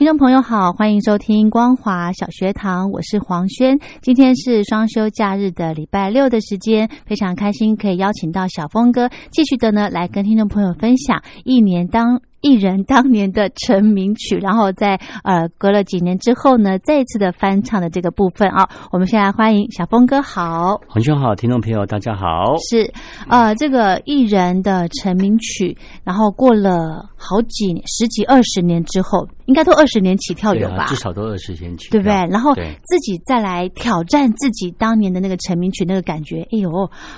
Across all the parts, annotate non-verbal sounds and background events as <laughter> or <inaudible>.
听众朋友好，欢迎收听光华小学堂，我是黄轩。今天是双休假日的礼拜六的时间，非常开心可以邀请到小峰哥，继续的呢来跟听众朋友分享一年当。艺人当年的成名曲，然后在呃隔了几年之后呢，再一次的翻唱的这个部分啊，我们现在欢迎小峰哥好，黄兄好，听众朋友大家好，是呃这个艺人的成名曲，然后过了好几，十几二十年之后，应该都二十年起跳有吧？至少都二十年起，对不对？然后自己再来挑战自己当年的那个成名曲，那个感觉，哎呦，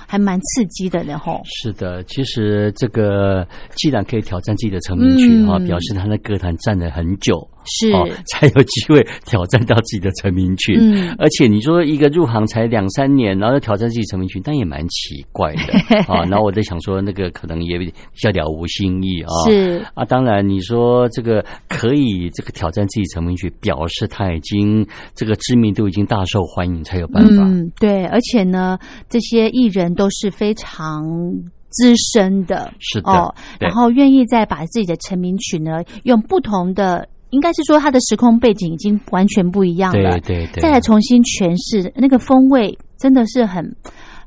还蛮刺激的然后。是的，其实这个既然可以挑战自己的成名。曲啊，表示他在歌坛站了很久，是 <laughs> 才有机会挑战到自己的成名曲。嗯，而且你说一个入行才两三年，然后挑战自己成名曲，但也蛮奇怪的啊。<laughs> 然后我在想说，那个可能也比较了无新意啊。是啊，当然你说这个可以这个挑战自己成名曲，表示他已经这个知名度已经大受欢迎，才有办法。嗯，对，而且呢，这些艺人都是非常。资深的，是的，哦，然后愿意再把自己的成名曲呢，用不同的，应该是说他的时空背景已经完全不一样了，对对，再来重新诠释那个风味，真的是很。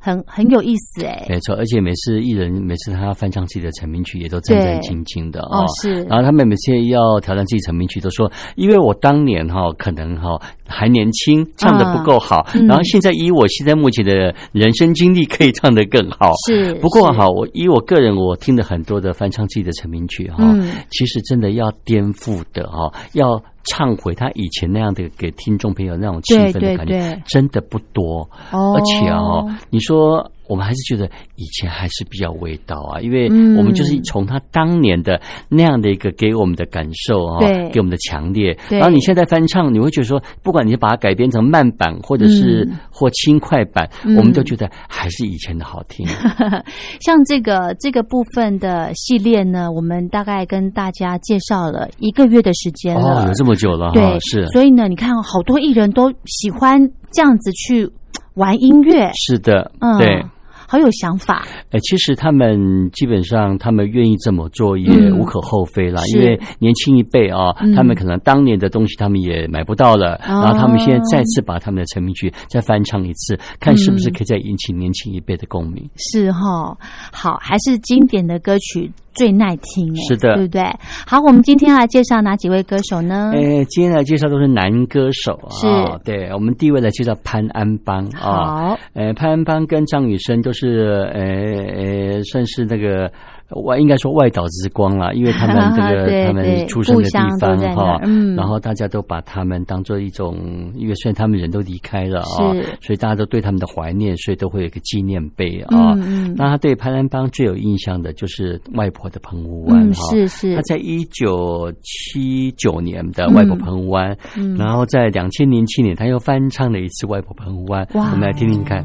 很很有意思哎，没错，而且每次艺人每次他要翻唱自己的成名曲，也都战战兢兢的哦。是，然后他们每次要挑战自己成名曲，都说因为我当年哈可能哈还年轻，唱的不够好，然后现在以我现在目前的人生经历，可以唱的更好。是，不过哈，我以我个人，我听了很多的翻唱自己的成名曲哈，其实真的要颠覆的哈，要。唱回他以前那样的给听众朋友那种气氛的感觉，真的不多，而且哦，你说。我们还是觉得以前还是比较味道啊，因为我们就是从他当年的那样的一个给我们的感受啊，给我们的强烈。然后你现在翻唱，你会觉得说，不管你把它改编成慢版或者是或轻快版，我们都觉得还是以前的好听。<laughs> 像这个这个部分的系列呢，我们大概跟大家介绍了一个月的时间了，有这么久了，对，是。所以呢，你看好多艺人都喜欢这样子去玩音乐，是的，嗯，对。好有想法，哎，其实他们基本上他们愿意这么做也无可厚非啦，因为年轻一辈啊，他们可能当年的东西他们也买不到了，然后他们现在再次把他们的成名曲再翻唱一次，看是不是可以再引起年轻一辈的共鸣。是哈，好，还是经典的歌曲。最耐听，是的，对不对？好，我们今天来介绍哪几位歌手呢？呃，今天来介绍都是男歌手啊。是，对，我们第一位来介绍潘安邦啊。好，呃，潘安邦跟张雨生都是，呃呃，算是那个。外应该说外岛之光了，因为他们这个 <laughs> 他们出生的地方哈，然后大家都把他们当做一种，因为虽然他们人都离开了啊，所以大家都对他们的怀念，所以都会有一个纪念碑啊。那他对潘安邦最有印象的就是外婆的澎湖湾哈，是是。他在一九七九年的外婆澎湖湾，然后在两千零七年他又翻唱了一次外婆澎湖湾，我们来听听看。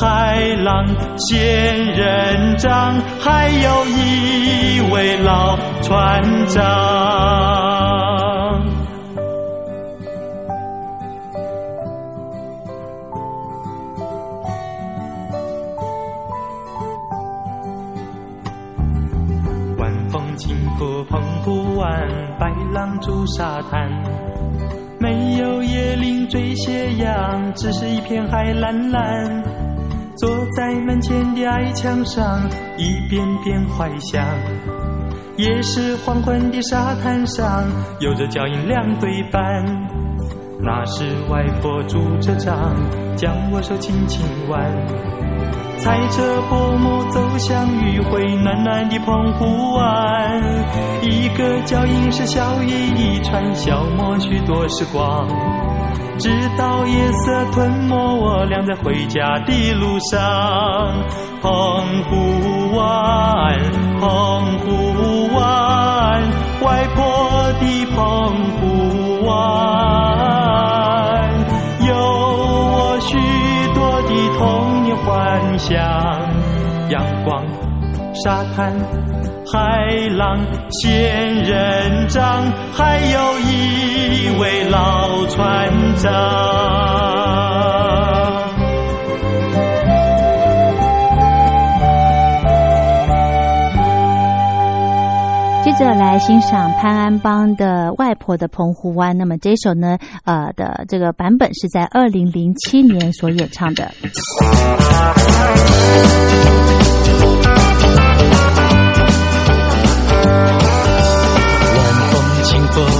海浪、仙人掌，还有一位老船长。晚风轻拂澎湖湾，白浪逐沙滩，没有椰林缀斜阳，只是一片海蓝蓝。坐在门前的矮墙上，一遍遍怀想。也是黄昏的沙滩上，有着脚印两对半。那时外婆拄着杖，将我手轻轻挽，踩着薄暮走向余晖暖暖的澎湖湾。一个脚印是笑意一串，消磨许多时光。直到夜色吞没我俩在回家的路上，澎湖湾，澎湖湾，外婆的澎湖湾，有我许多的童年幻想，阳光，沙滩。海浪、仙人掌，还有一位老船长。接着来欣赏潘安邦的《外婆的澎湖湾》。那么这首呢，呃的这个版本是在二零零七年所演唱的。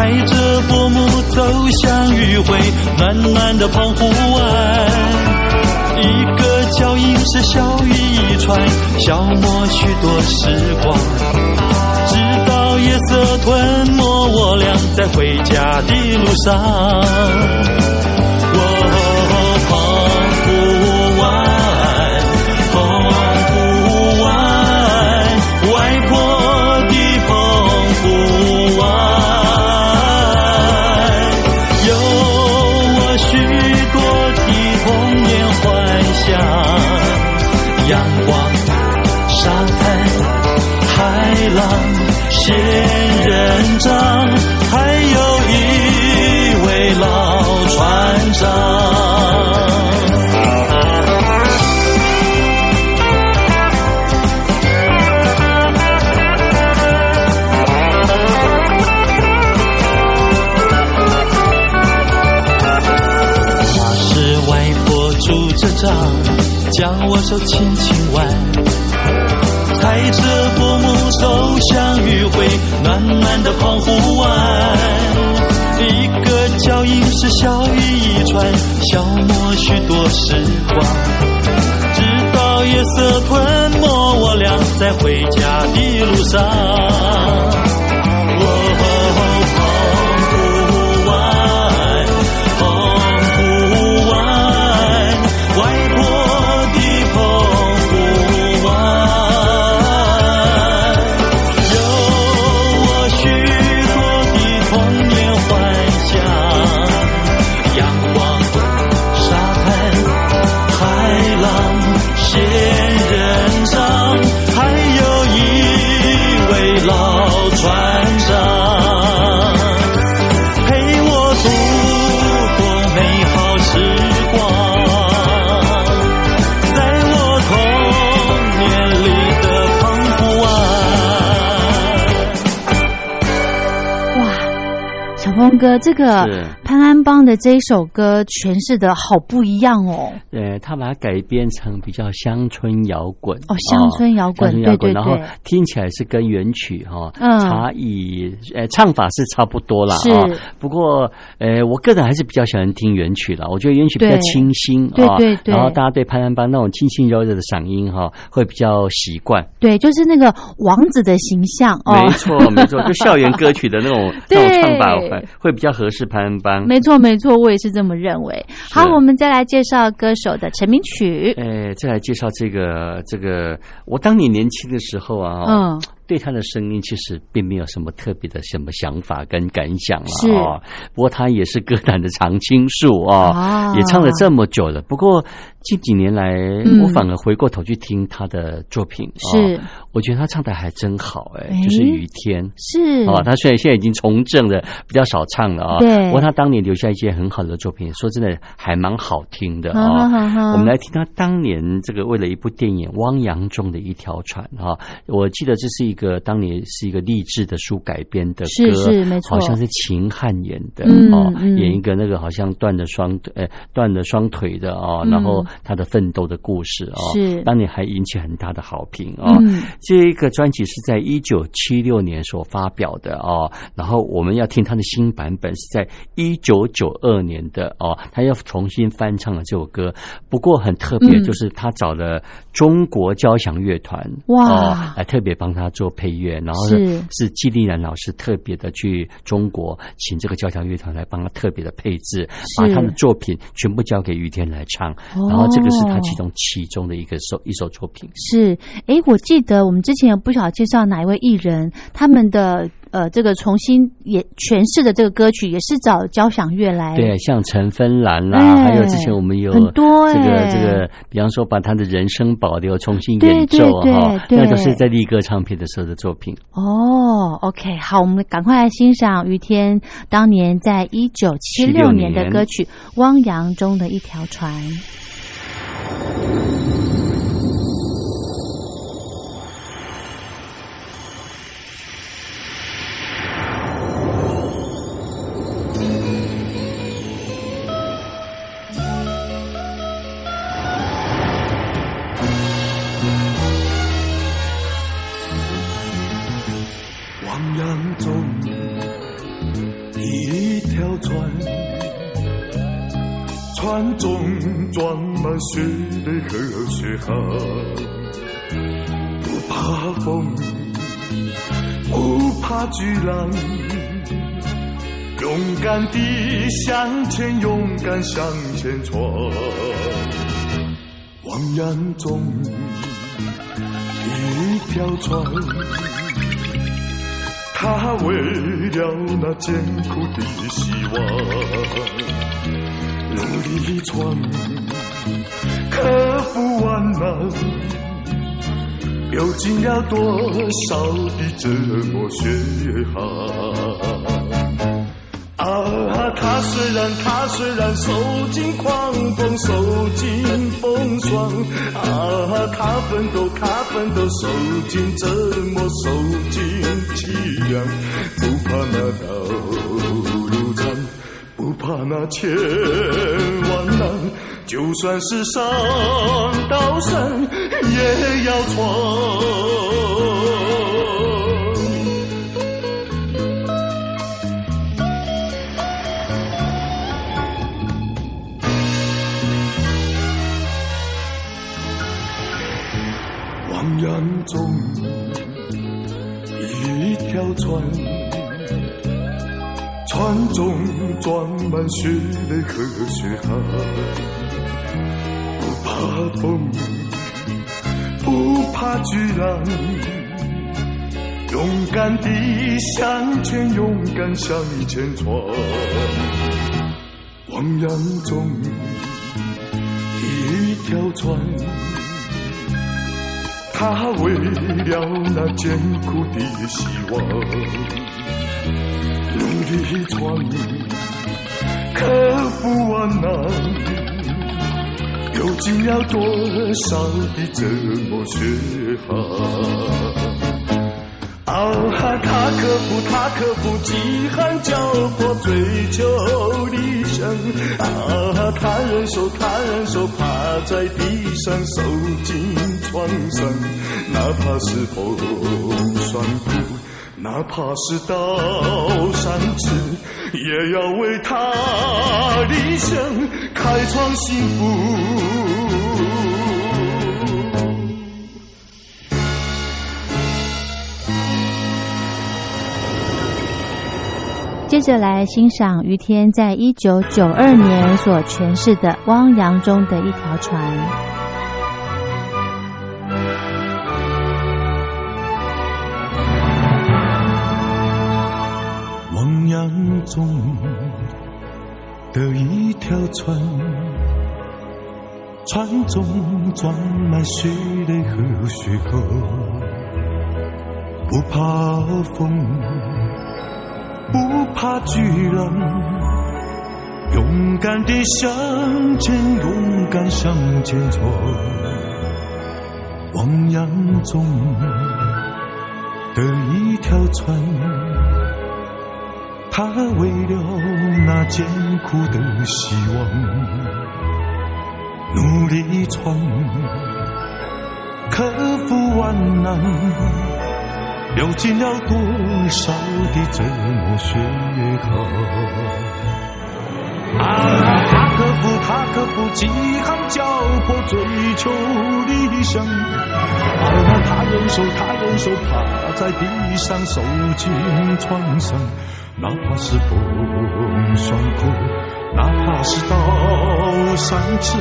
踩着薄暮走向余晖暖暖的澎湖湾，一个脚印是笑语一串，消磨许多时光，直到夜色吞没我俩在回家的路上。手轻轻挽。踩着薄暮走向余晖暖暖的澎湖湾，一个脚印是笑语一串，消磨许多时光，直到夜色吞没我俩在回家的路上。哥，这个潘安邦的这一首歌诠释的好不一样哦。呃，他把它改编成比较乡村摇滚哦，乡村摇滚，对对对，然后听起来是跟原曲哈嗯差异，呃，唱法是差不多啦。是，不过呃，我个人还是比较喜欢听原曲了。我觉得原曲比较清新，对对对。然后大家对潘安邦那种清新柔柔的嗓音哈，会比较习惯。对，就是那个王子的形象哦，没错没错，就校园歌曲的那种 <laughs> 那种唱法会会比较合适潘安邦。没错没错，我也是这么认为。好，我们再来介绍歌手的成名曲。哎，再来介绍这个这个，我当你年轻的时候啊，嗯。对他的声音其实并没有什么特别的什么想法跟感想了啊。不过他也是歌坛的常青树啊，也唱了这么久了。不过近几年来，我反而回过头去听他的作品，是我觉得他唱的还真好哎。就是雨天是啊，他虽然现在已经从政了，比较少唱了啊。对，不过他当年留下一些很好的作品，说真的还蛮好听的啊。我们来听他当年这个为了一部电影《汪洋中的一条船》啊，我记得这是一。个当年是一个励志的书改编的歌，是是没错，好像是秦汉演的哦，演一个那个好像断了双呃断了双腿的哦，然后他的奋斗的故事哦，是。当年还引起很大的好评哦。这个专辑是在一九七六年所发表的哦，然后我们要听他的新版本是在一九九二年的哦，他要重新翻唱了这首歌，不过很特别，就是他找了中国交响乐团哇来特别帮他做。配乐，然后是是季丽然老师特别的去中国，请这个交响乐团来帮他特别的配置，把他的作品全部交给于天来唱，然后这个是他其中其中的一个首一首作品。是，哎，我记得我们之前有不晓得介绍哪一位艺人，他们的。呃，这个重新也诠释的这个歌曲也是找交响乐来，对，像陈芬兰啦，还有之前我们有很多这个这个，比方说把他的人生保留重新演奏哈，那都是在立歌唱片的时候的作品。哦，OK，好，我们赶快来欣赏于天当年在一九七六年的歌曲《汪洋中的一条船》。雪泪和血汗，不怕风，不怕巨浪，勇敢地向前，勇敢向前闯。汪洋中一条船，它为了那艰苦的希望，努力闯。克服万难，流尽了多少的折磨血汗？啊，他虽然他虽然受尽狂风，受尽风霜，啊，他奋斗他奋斗，受尽折磨，受尽凄凉，不怕那道，怕那千万难。就算是上刀山也要闯。汪洋中一条船，船中装满血泪和血汗。不怕风，不怕巨浪，勇敢地向前，勇敢向前闯。汪洋中一条船，它为了那艰苦的希望，努力闯，克服万难。流尽了多少的折磨血汗？啊，啊，他克服，他克服饥寒交迫，追求理想。啊，他忍受，他忍受，趴在地上受尽创伤，哪怕是风霜苦，哪怕是刀山刺，也要为他理想开创幸福。接着来欣赏于天在一九九二年所诠释的《汪洋中的一条船》。汪洋中的一条船，船中装满血泪和血沟，不怕风。不怕巨浪，勇敢地向前，勇敢向前冲。汪洋中的一条船，他为了那艰苦的希望，努力闯，克服万难。流尽了多少的折磨血口？啊，克服饥寒交迫，追求理想。啊，他忍受，他忍受，趴在地上受尽创伤，哪怕是风霜苦，哪怕是刀山刺，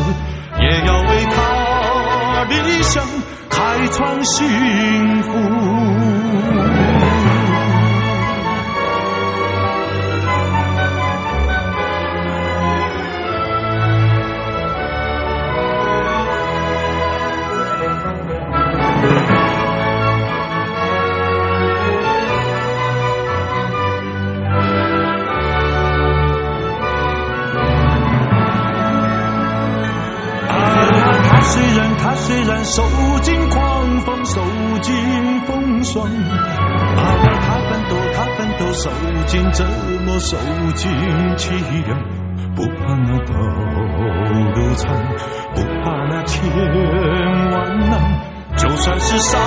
也要为他理想开创幸福。磨，受尽凄凉，不怕那道路长，不怕那千万难，就算是上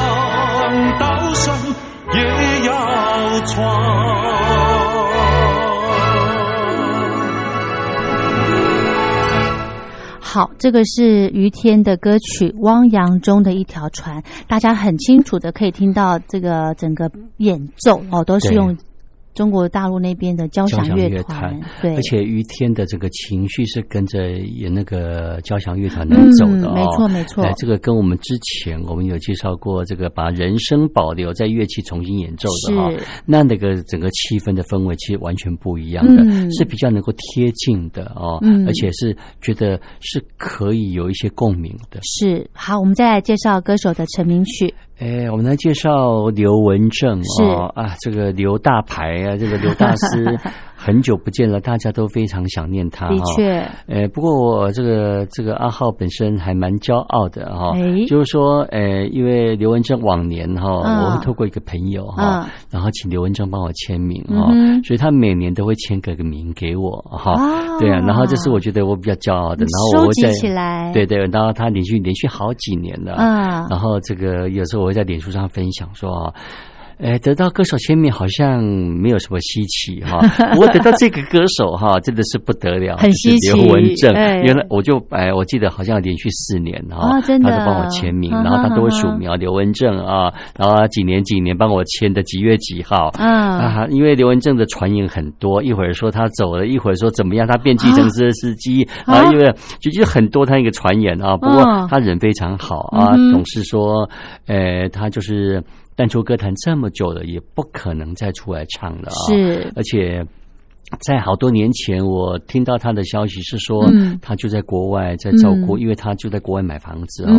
刀山，也要闯。好，这个是于天的歌曲《汪洋中的一条船》，大家很清楚的可以听到这个整个演奏哦，都是用。中国大陆那边的交响乐团，对，而且于天的这个情绪是跟着那个交响乐团能走的哦，没错没错。这个跟我们之前我们有介绍过，这个把人声保留在乐器重新演奏的哈，那那个整个气氛的氛围其实完全不一样的，是比较能够贴近的哦，而且是觉得是可以有一些共鸣的。是。好，我们再来介绍歌手的成名曲。哎，我们来介绍刘文正哦啊，这个刘大牌啊，这个刘大师。<laughs> 很久不见了，大家都非常想念他。的确，呃，不过我这个这个阿浩本身还蛮骄傲的哈，就是说，呃，因为刘文正往年哈，我会透过一个朋友哈，然后请刘文正帮我签名哈，所以他每年都会签个个名给我哈，对啊，然后这是我觉得我比较骄傲的，然后我在起来，对对，然后他连续连续好几年了，嗯，然后这个有时候我会在脸书上分享说。哎，得到歌手签名好像没有什么稀奇哈。<laughs> 我得到这个歌手哈，真的是不得了，很稀奇。刘文正，原来我就哎，我记得好像连续四年哈，他都帮我签名，然后他都会署名刘文正啊，然后几年几年帮我签的几月几号啊？因为刘文正的传言很多，一会儿说他走了，一会儿说怎么样，他变计程车司机啊，因为就就很多他一个传言啊。不过他人非常好啊，总是说，呃，他就是。淡出歌坛这么久了，也不可能再出来唱了啊！是，而且在好多年前，我听到他的消息是说，他就在国外在照顾，因为他就在国外买房子啊。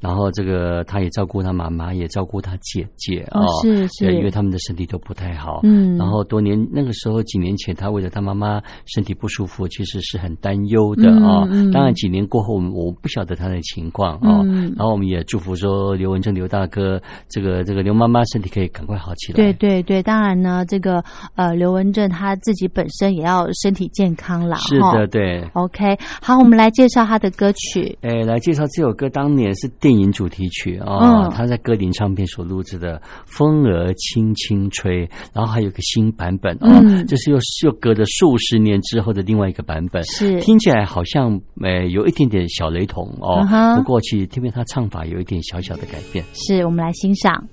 然后这个他也照顾他妈妈，也照顾他姐姐啊。是是，因为他们的身体都不太好。嗯。然后多年那个时候，几年前，他为了他妈妈身体不舒服，其实是很担忧的啊。当然，几年过后，我不晓得他的情况啊。然后我们也祝福说，刘文正刘大哥，这个这个刘妈妈身体可以赶快好起来。对对对，当然呢，这个呃刘文正他自己本身。身也要身体健康啦。是的，对。OK，好，我们来介绍他的歌曲。哎，来介绍这首歌，当年是电影主题曲啊，他在歌林唱片所录制的《风儿轻轻吹》，然后还有个新版本哦，这是又又隔着数十年之后的另外一个版本，是听起来好像呃有一点点小雷同哦，不过其实听听他唱法有一点小小的改变。是我们来欣赏。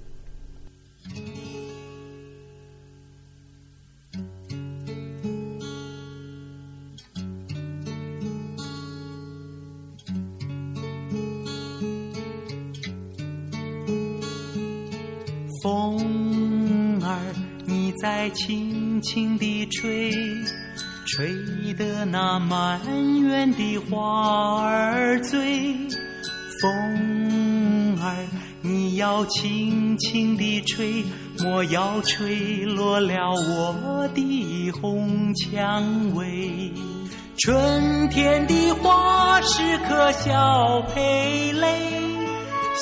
在轻轻地吹，吹得那满园的花儿醉。风儿，你要轻轻地吹，莫要吹落了我的红蔷薇。春天的花是颗小蓓蕾。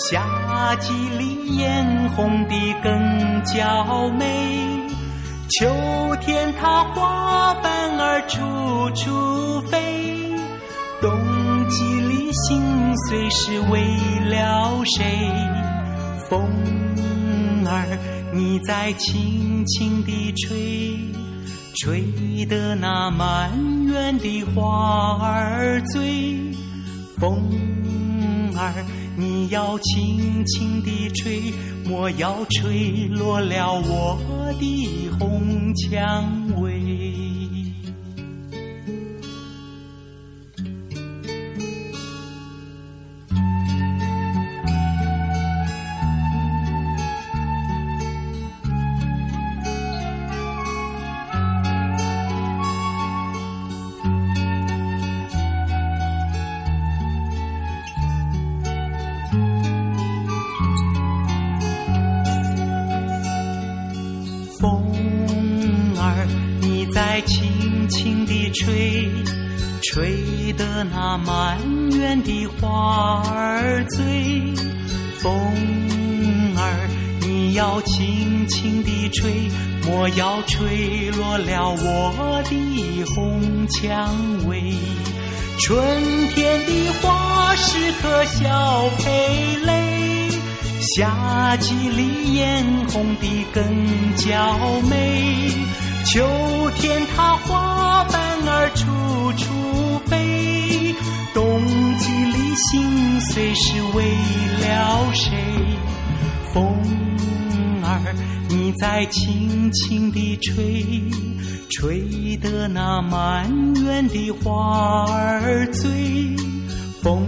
夏季里艳红的更娇美，秋天它花瓣儿处处飞，冬季里心碎是为了谁？风儿你在轻轻地吹，吹得那满园的花儿醉，风儿。你要轻轻地吹，莫要吹落了我的红蔷薇。的花儿醉。风儿，你要轻轻地吹，莫要吹落了我的红蔷薇。春天的花时刻笑蓓蕾，夏季里艳红的更娇美。秋天，它花瓣儿处处飞；心碎是为了谁？风儿，你在轻轻地吹，吹得那满园的花儿醉。风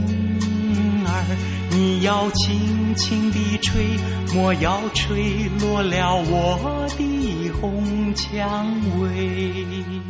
儿，你要轻轻地吹，莫要吹落了我的红。蔷薇。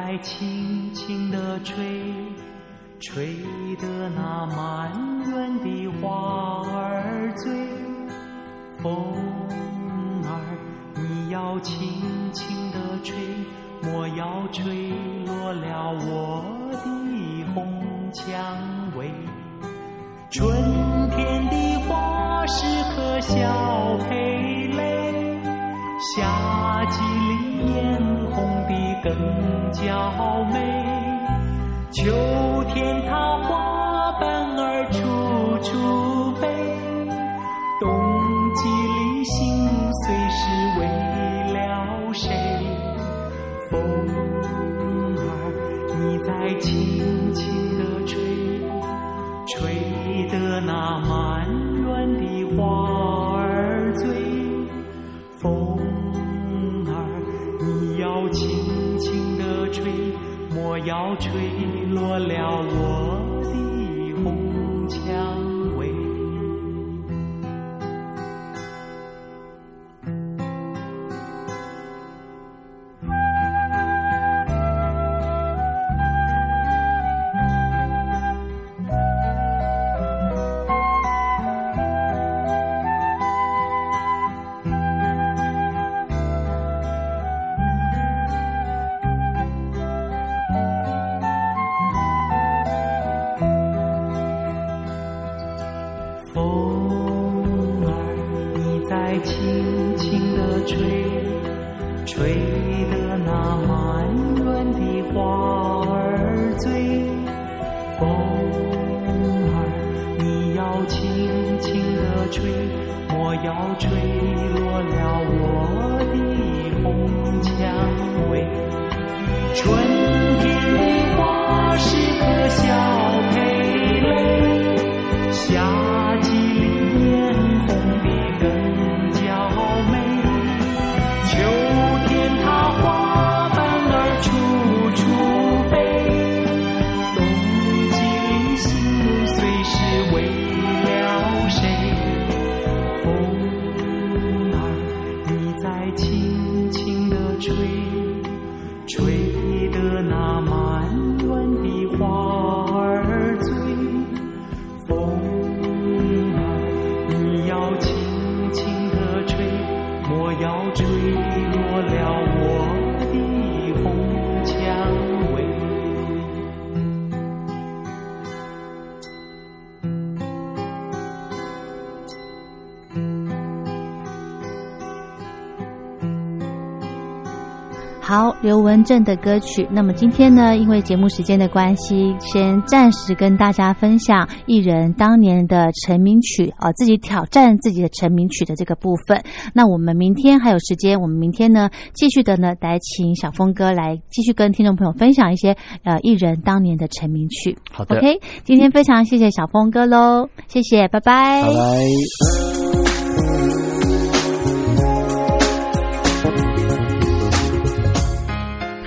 来轻轻地吹，吹得那么。夏季里艳红的更娇美，秋天它花瓣儿处处飞，冬季里心碎是为了谁？风儿你在轻轻地吹，吹得那。吹落了我。正的歌曲。那么今天呢，因为节目时间的关系，先暂时跟大家分享艺人当年的成名曲啊，自己挑战自己的成名曲的这个部分。那我们明天还有时间，我们明天呢，继续的呢，来请小峰哥来继续跟听众朋友分享一些呃艺人当年的成名曲。好的，OK，今天非常谢谢小峰哥喽，谢谢，拜拜，拜拜。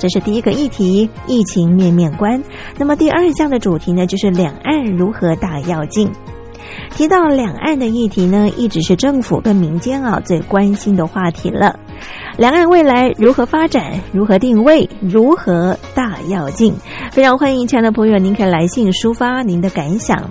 这是第一个议题，疫情面面观。那么第二项的主题呢，就是两岸如何大跃进。提到两岸的议题呢，一直是政府跟民间啊最关心的话题了。两岸未来如何发展？如何定位？如何大跃进？非常欢迎亲爱的朋友，您可以来信抒发您的感想。